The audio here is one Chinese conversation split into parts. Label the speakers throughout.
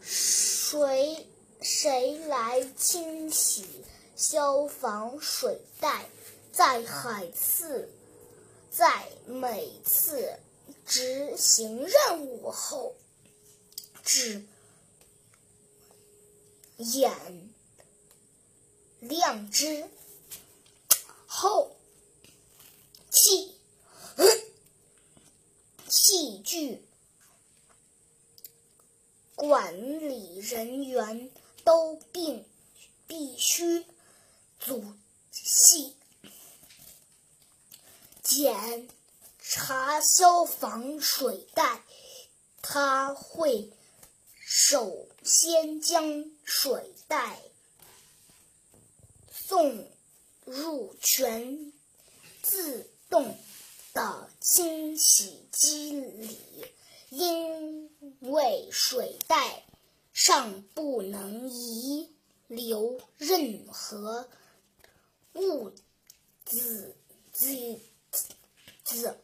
Speaker 1: 谁谁来清洗消防水带？在海次，在每次执行任务后，只眼亮之后，器器具管理人员都并必须仔细检查消防水带。他会首先将水带送入全自动的清洗机里，为水带上不能遗留任何物子子子。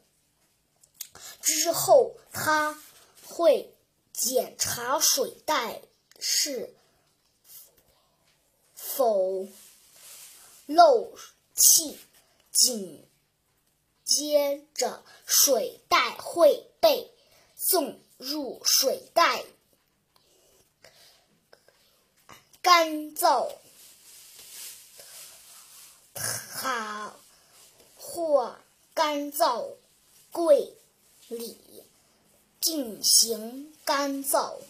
Speaker 1: 之后，他会检查水带是否漏气，紧接着水带会被送入水袋干燥塔或干燥柜里进行干燥。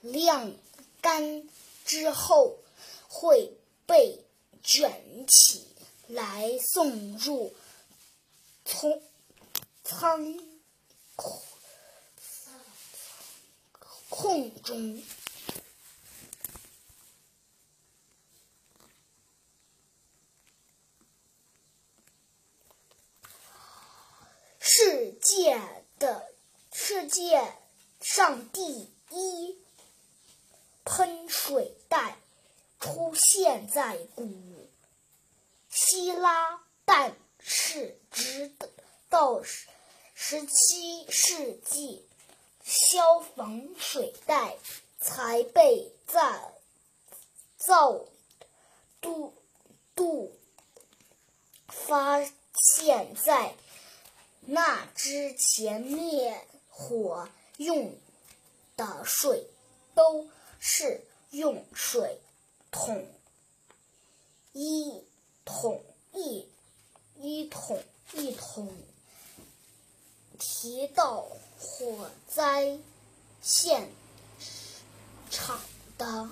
Speaker 1: 晾干之后会被卷起来送入仓仓空中。世界的世界上第一喷水袋出现在古希腊，但是直到十七世纪，消防水带才被在造度度发现，在那之前灭火用的水都是用水桶一桶一一桶一桶提到火灾现场的